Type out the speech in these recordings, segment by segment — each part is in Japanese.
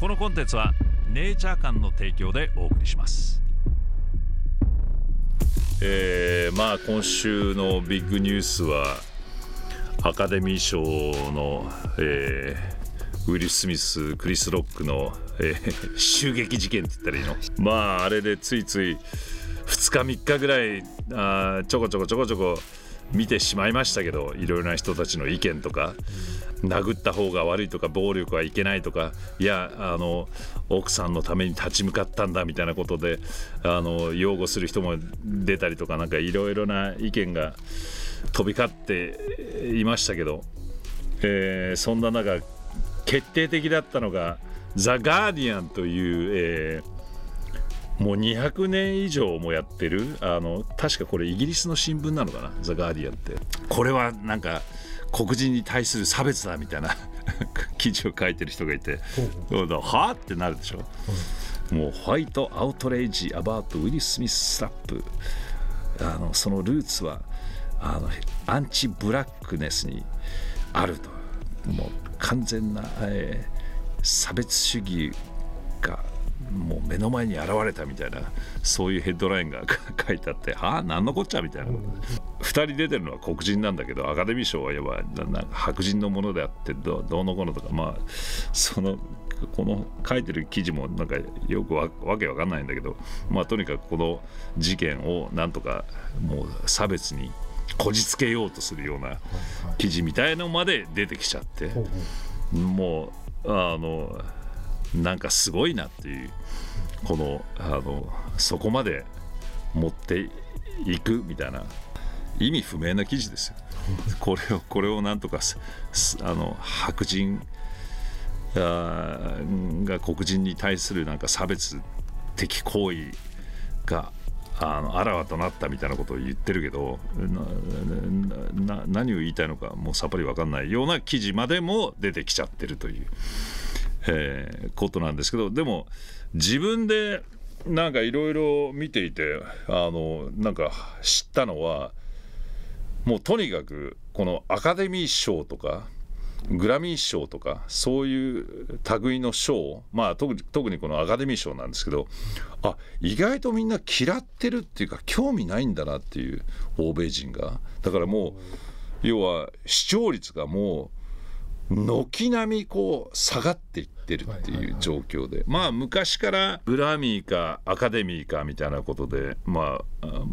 このコンテンツはネイチャー館の提供でお送りします。えー、まあ今週のビッグニュースはアカデミー賞の、えー、ウィル・スミスクリス・ロックの、えー、襲撃事件って言ったらいいの？まああれでついつい2日3日ぐらいあちょこちょこちょこちょこ見てしまいましたけどいろいろな人たちの意見とか殴った方が悪いとか暴力はいけないとかいやあの奥さんのために立ち向かったんだみたいなことであの擁護する人も出たりとかなんかいろいろな意見が飛び交っていましたけど、えー、そんな中決定的だったのが「ザ・ガーディアン」という、えーもう200年以上もやってるあの確かこれイギリスの新聞なのかな「ザ・ガーディアン」って。これはなんか黒人に対する差別だみたいな 記事を書いてる人がいて「はあ?」ってなるでしょ？もうホワイトアウトレイジアバートウィル・スミス・スラップ。あのそのルーツはあのアンチブラックネスにあると。もう完全な、えー、差別主義がもう目の前に現れたみたいなそういうヘッドラインが 書いてあってはあ何のこっちゃみたいな。2人出てるのは黒人なんだけどアカデミー賞はいわば白人のものであってどうのこうのとか。まあそのこの書いてる記事もなんかよくわわけわかんないんだけどまあとにかくこの事件をなんとかもう差別にこじつけようとするような記事みたいのまで出てきちゃって。もうあのなんかすごいなっていうこのあのそこまで持っていくみたいな意味不明な記事ですよ。これをこれをなんとかあの白人あが黒人に対するなんか差別的行為があのあらわとなったみたいなことを言ってるけど何を言いたいのかもうさっぱり分かんないような記事までも出てきちゃってるという。えー、ことなんですけどでも自分でなんかいろいろ見ていてあのなんか知ったのはもうとにかくこのアカデミー賞とかグラミー賞とかそういう類の賞まあ特にこのアカデミー賞なんですけどあ意外とみんな嫌ってるっていうか興味ないんだなっていう欧米人が。だからもう要は視聴率がもう軒並みこう下がっていってるっていう状況で、まあ昔からグラミーかアカデミーかみたいなことでまあ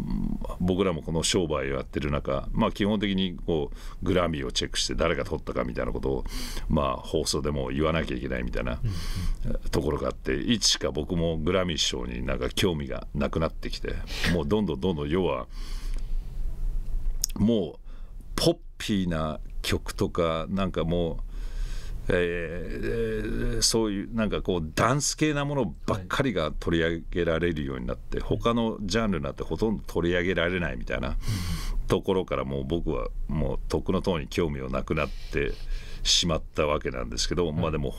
僕らもこの商売をやってる中まあ基本的にこうグラミーをチェックして誰が取ったかみたいなことをまあ放送でも言わなきゃいけないみたいなところがあっていつしか僕もグラミー賞になんか興味がなくなってきてもうどんどんどんどん要はもうポッピーな曲とかなんかもうえー、そういうなんかこうダンス系なものばっかりが取り上げられるようになって、はい、他のジャンルになってほとんど取り上げられないみたいなところからもう僕はもうとっくのとに興味をなくなってしまったわけなんですけど、はい、まあでも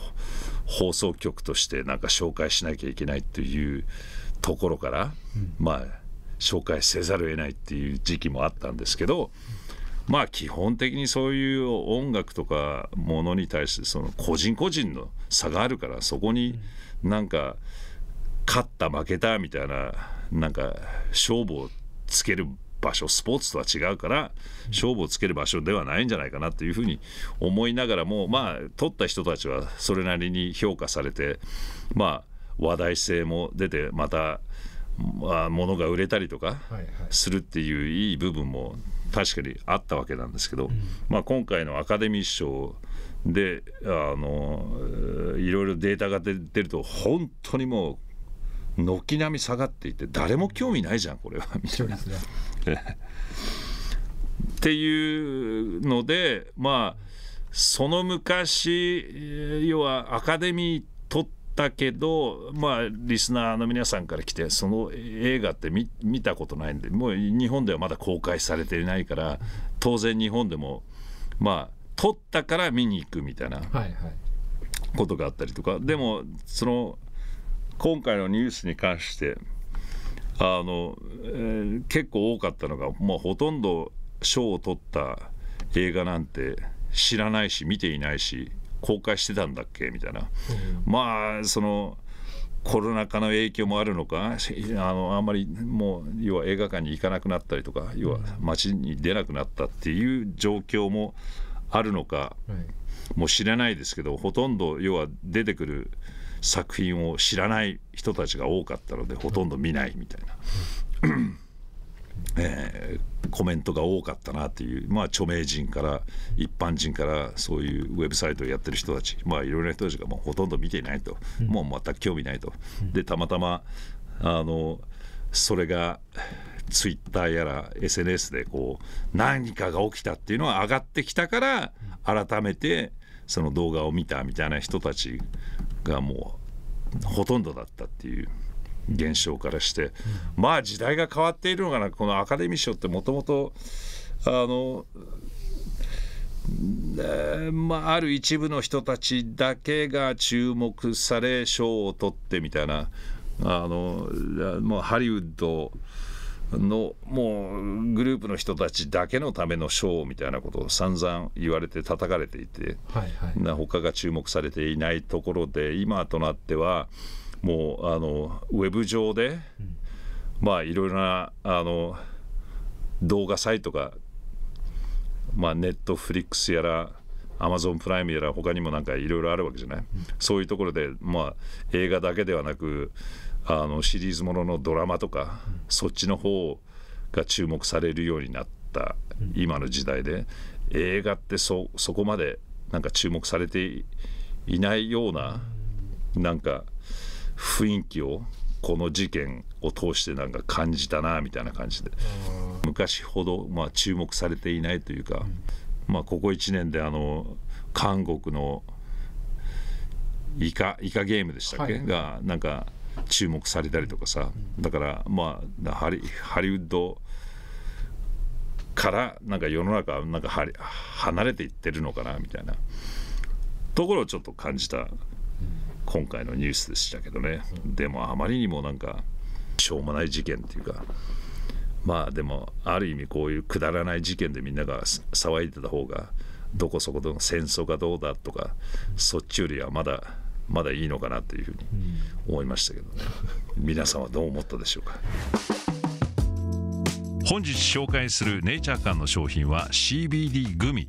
放送局としてなんか紹介しなきゃいけないっていうところから、うん、まあ紹介せざるを得ないっていう時期もあったんですけど。まあ基本的にそういう音楽とかものに対してその個人個人の差があるからそこになんか勝った負けたみたいななんか勝負をつける場所スポーツとは違うから勝負をつける場所ではないんじゃないかなというふうに思いながらもまあ取った人たちはそれなりに評価されてまあ話題性も出てまたまあ、物が売れたりとかするっていういい部分も確かにあったわけなんですけど、うん、まあ、今回のアカデミー賞であのいろいろデータが出てると本当にもう軒並み下がっていて誰も興味ないじゃんこれはみたいな。っていうのでまあその昔要はアカデミー取ったけどまあリスナーの皆さんから来てその映画って見たことないんでもう日本ではまだ公開されていないから当然日本でもまあ撮ったから見に行くみたいなことがあったりとか、でもその今回のニュースに関してあの、えー、結構多かったのがもうほとんど賞を取った映画なんて知らないし見ていないし公開してたんだっけ？みたいな、まあそのコロナ禍の影響もあるのか？あのあんまりもう要は映画館に行かなくなったりとか要は街に出なくなったっていう状況もあるのか、もう知らないですけどほとんど要は出てくる作品を知らない人たちが多かったのでほとんど見ないみたいな。えー、コメントが多かったなっていう、まあ、著名人から一般人からそういうウェブサイトをやってる人たち、まあ、いろいろな人たちがもうほとんど見ていないと、うん、もう全く興味ないと、でたまたまあのそれがツイッターやら SNS でこう何かが起きたっていうのは上がってきたから改めてその動画を見たみたいな人たちがもうほとんどだったっていう。現象からして、うん、まあ時代が変わっているのかな。このアカデミー賞ってもともとあのまあ、ある一部の人たちだけが注目され賞を取ってみたいな。あのもうハリウッドのもうグループの人たちだけのための賞みたいなことを散々言われて叩かれていて、はいはい、他が注目されていないところで今となってはもうあのウェブ上で、まあいろいろなあの動画サイトが、まあ、ネットフリックスやらアマゾンプライムやら他にもなんかいろいろあるわけじゃない、うん、そういうところで、まあ、映画だけではなくあのシリーズもののドラマとか、うん、そっちの方が注目されるようになった今の時代で映画ってそそこまでなんか注目されていないようななんか雰囲気をこの事件を通してなんか感じたなみたいな感じで。昔ほどまあ注目されていないというか、まあここ1年であの韓国のイカイカゲームでしたっけ、はい、がなんか注目されたりとかさ。だからまあハリハリウッドからなんか世の中なんか離れていってるのかなみたいなところをちょっと感じた今回のニュースでしたけどね、でもあまりにもなんかしょうもない事件っていうかまあでもある意味こういうくだらない事件でみんなが騒いでた方がどこそこでの戦争がどうだとかそっちよりはまだまだいいのかなというふうに思いましたけどね、皆さんはどう思ったでしょうか？本日紹介するネイチャー館の商品は CBD グミ。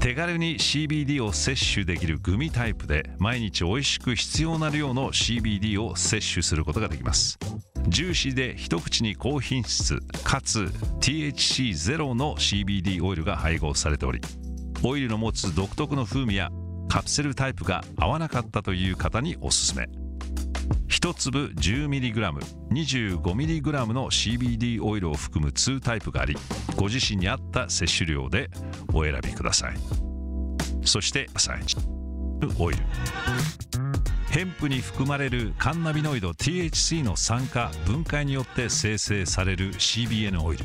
手軽に CBD を摂取できるグミタイプで毎日美味しく必要な量の CBD を摂取することができます。ジューシーで一口に高品質かつ THC ゼロの CBD オイルが配合されておりオイルの持つ独特の風味やカプセルタイプが合わなかったという方におすすめ。1粒 10mg25mg の CBD オイルを含む2タイプがありご自身に合った摂取量でお選びください。そしてオイル。ヘンプに含まれるカンナビノイド THC の酸化分解によって生成される CBN オイル。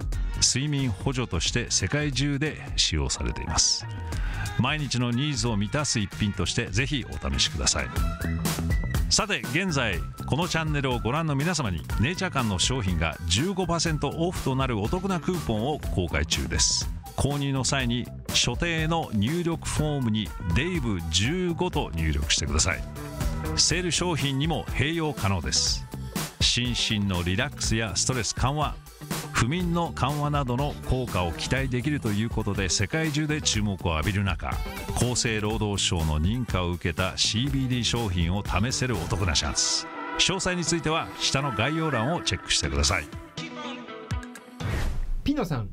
睡眠補助として世界中で使用されています。毎日のニーズを満たす一品としてぜひお試しください。さて現在このチャンネルをご覧の皆様にネイチャー館の商品が15%オフとなるお得なクーポンを公開中です。購入の際に所定の入力フォームにデイブ15と入力してください。セール商品にも併用可能です。心身のリラックスやストレス緩和不眠の緩和などの効果を期待できるということで世界中で注目を浴びる中厚生労働省の認可を受けた CBD 商品を試せるお得なチャンス詳細については下の概要欄をチェックしてください。ピノさん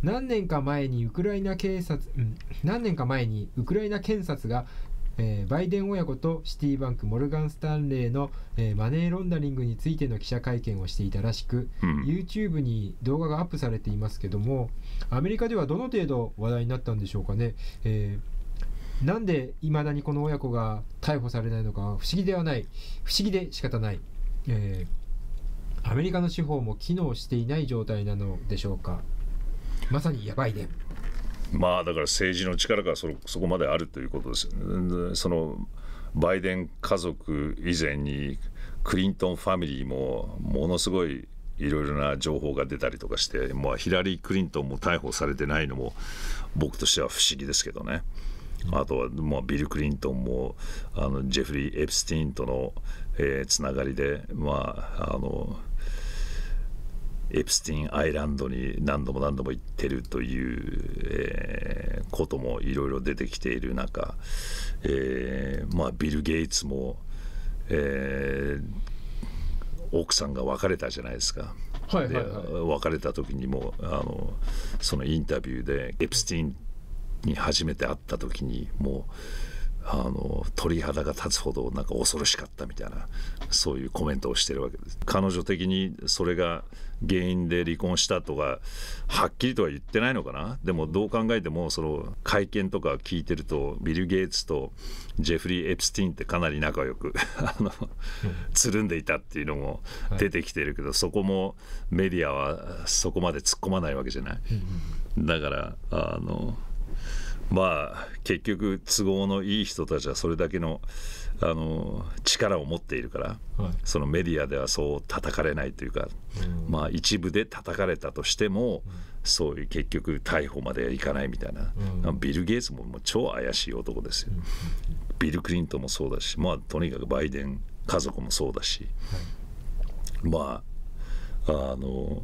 何年か前にウクライナ警察、うん、何年か前にウクライナ検察がえー、バイデン親子とシティバンクモルガン・スタンレーの、えー、マネーロンダリングについての記者会見をしていたらしく、うん、YouTube に動画がアップされていますけどもアメリカではどの程度話題になったんでしょうかね、えーなんでいまだにこの親子が逮捕されないのか不思議ではない。不思議で仕方ない、えーアメリカの司法も機能していない状態なのでしょうか。まさにやばいねまあだから政治の力がそそこまであるということですそのバイデン家族以前にクリントンファミリーもものすごいいろいろな情報が出たりとかして、まあ、ヒラリー・クリントンも逮捕されてないのも僕としては不思議ですけどね。あとは、まあ、ビル・クリントンもあのジェフリー・エプスティンとの、えーつながりで、まあ、あのエプスティンアイランドに何度も何度も行ってるという、えーこともいろいろ出てきている中、えーまあ、ビル・ゲイツも、えー奥さんが別れたじゃないですか。ではいはいはい別れた時にもあのそのインタビューでエプスティンに初めて会った時にもうあの鳥肌が立つほどなんか恐ろしかったみたいなそういうコメントをしてるわけです彼女的にそれが原因で離婚したとかはっきりとは言ってないのかな？でもどう考えてもその会見とか聞いてるとビル・ゲイツとジェフリー・エプスティンってかなり仲良く あのつるんでいたっていうのも出てきてるけど、そこもメディアはそこまで突っ込まないわけじゃない？だからあのまあ結局都合のいい人たちはそれだけのあの力を持っているから、はい。そのメディアではそう叩かれないというか、まあ一部で叩かれたとしても、そういう結局逮捕まではいかないみたいな、ビル・ゲイツももう超怪しい男ですよ、ビル・クリントンもそうだしまあとにかくバイデン家族もそうだし、まああの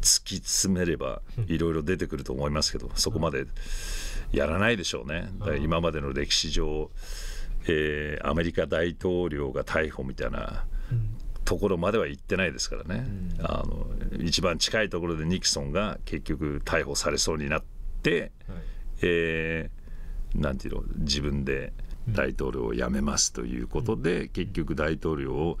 突き詰めればいろいろ出てくると思いますけどそこまでやらないでしょうね。今までの歴史上、えーアメリカ大統領が逮捕みたいなところまでは行ってないですからね、あの一番近いところでニクソンが結局逮捕されそうになって、えーなんていうの自分で大統領を辞めますということで、結局大統領を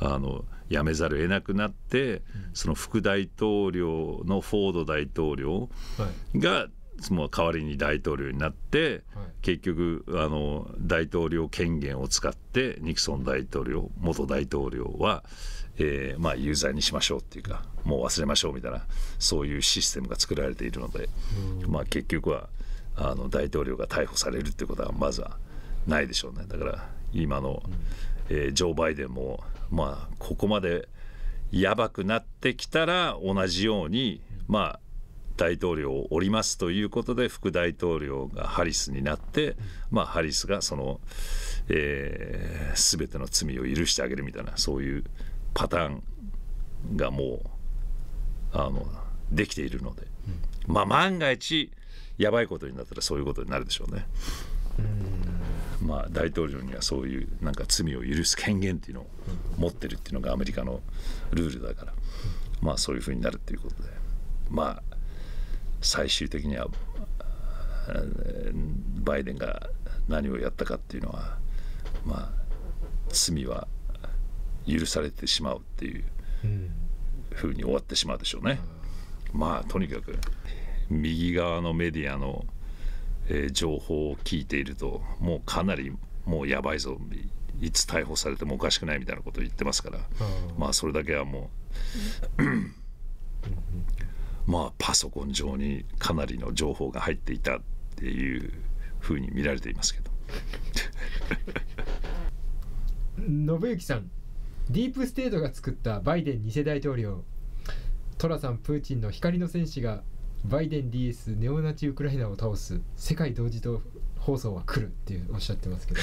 あの辞めざるを得なくなって、その副大統領のフォード大統領はい。がもう代わりに大統領になって、はい。結局あの大統領権限を使ってニクソン大統領元大統領は、えーまあ、有罪にしましょうっていうかもう忘れましょうみたいなそういうシステムが作られているので、まあ、結局はあの大統領が逮捕されるっていうことはまずはないでしょうね。だから今の、えージョー・バイデンもまあここまでやばくなってきたら同じようにまあ大統領を降りますということで副大統領がハリスになって、まあ、ハリスがその、えー、全ての罪を許してあげるみたいなそういうパターンがもうあのできているので、まあ万が一やばいことになったらそういうことになるでしょうね。まあ、大統領にはそういうなんか罪を許す権限っていうのを持ってるっていうのがアメリカのルールだから、まあそういうふうになるっていうことでまあ最終的にはえーバイデンが何をやったかっていうのはまあ罪は許されてしまうっていううんふうに終わってしまうでしょうね。まあとにかく右側のメディアの、えー情報を聞いているともうかなりもうやばいぞいつ逮捕されてもおかしくないみたいなことを言ってますからまあそれだけはもう まあパソコン上にかなりの情報が入っていたっていうふうに見られていますけど。信之さんディープステートが作ったバイデン偽大統領。トラさんプーチンの光の戦士がバイデン DS ネオナチウクライナを倒す世界同時と放送は来るっていうおっしゃってますけど。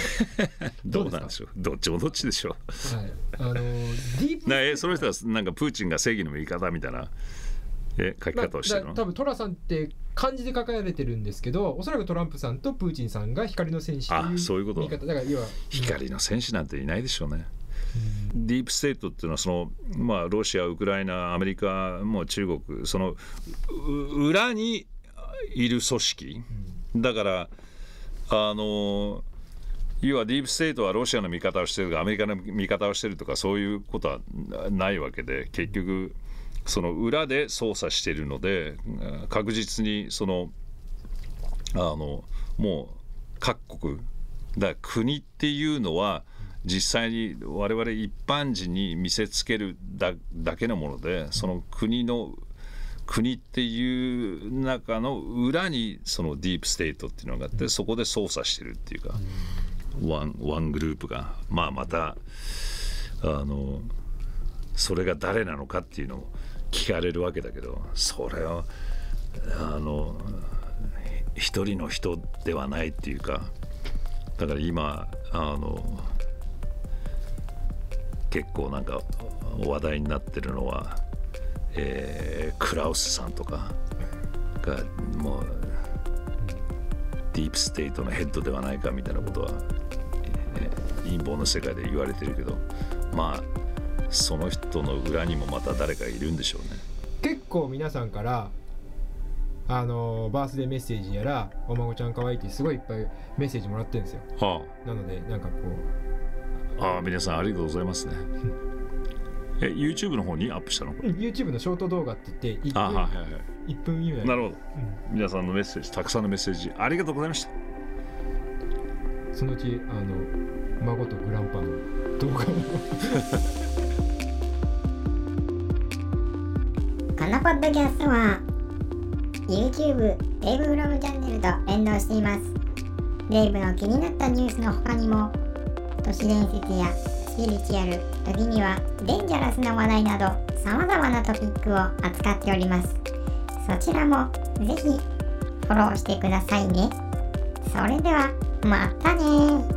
どうなんでしょう？どっちもどっちでしょう？はい。あの ーディープなえその人はなんかプーチンが正義の味方みたいなえ書き方をしてるの、まあだ多分トラさんって漢字で書かれてるんですけどおそらくトランプさんとプーチンさんが光の戦士というあそういうこと。だから要は光の戦士なんていないでしょうね。ディープステートっていうのはその、まあ、ロシア、ウクライナ、アメリカ、もう中国、そのう裏にいる組織、だから、あの要はディープステートはロシアの味方をしてるとか、アメリカの味方をしてるとか、そういうことはないわけで、結局、その裏で操作しているので、確実にその、あのもう各国だ国っていうのは実際に我々一般人に見せつけるだだけのものでその国の国っていう中の裏にそのディープステートっていうのがあってそこで操作してるっていうかワンワングループがまあまたあのそれが誰なのかっていうのを聞かれるわけだけどそれはあの一人の人ではないっていうかだから今あの結構なんか話題になってるのは、えークラウスさんとかがもうディープステートのヘッドではないかみたいなことは、えー陰謀の世界で言われてるけどまあその人の裏にもまた誰かいるんでしょうね。結構皆さんからあのバースデーメッセージやら「お孫ちゃん可愛いってすごいいっぱいメッセージもらってるんですよはなのでなんかこあ、ああ皆さんありがとうございますね。え YouTube の方にアップしたの？YouTube のショート動画って言って1分あはいはいはい。1分以内なるほど。うん皆さんのメッセージたくさんのメッセージありがとうございました。そのうちあの孫とグランパの動画も このポッドキャストは YouTube デイブフロムチャンネルと連動しています。デイブの気になったニュースの他にも都市伝説やスピリチュアル時にはデンジャラスな話題など様々なトピックを扱っております。そちらもぜひフォローしてくださいね。それではまたね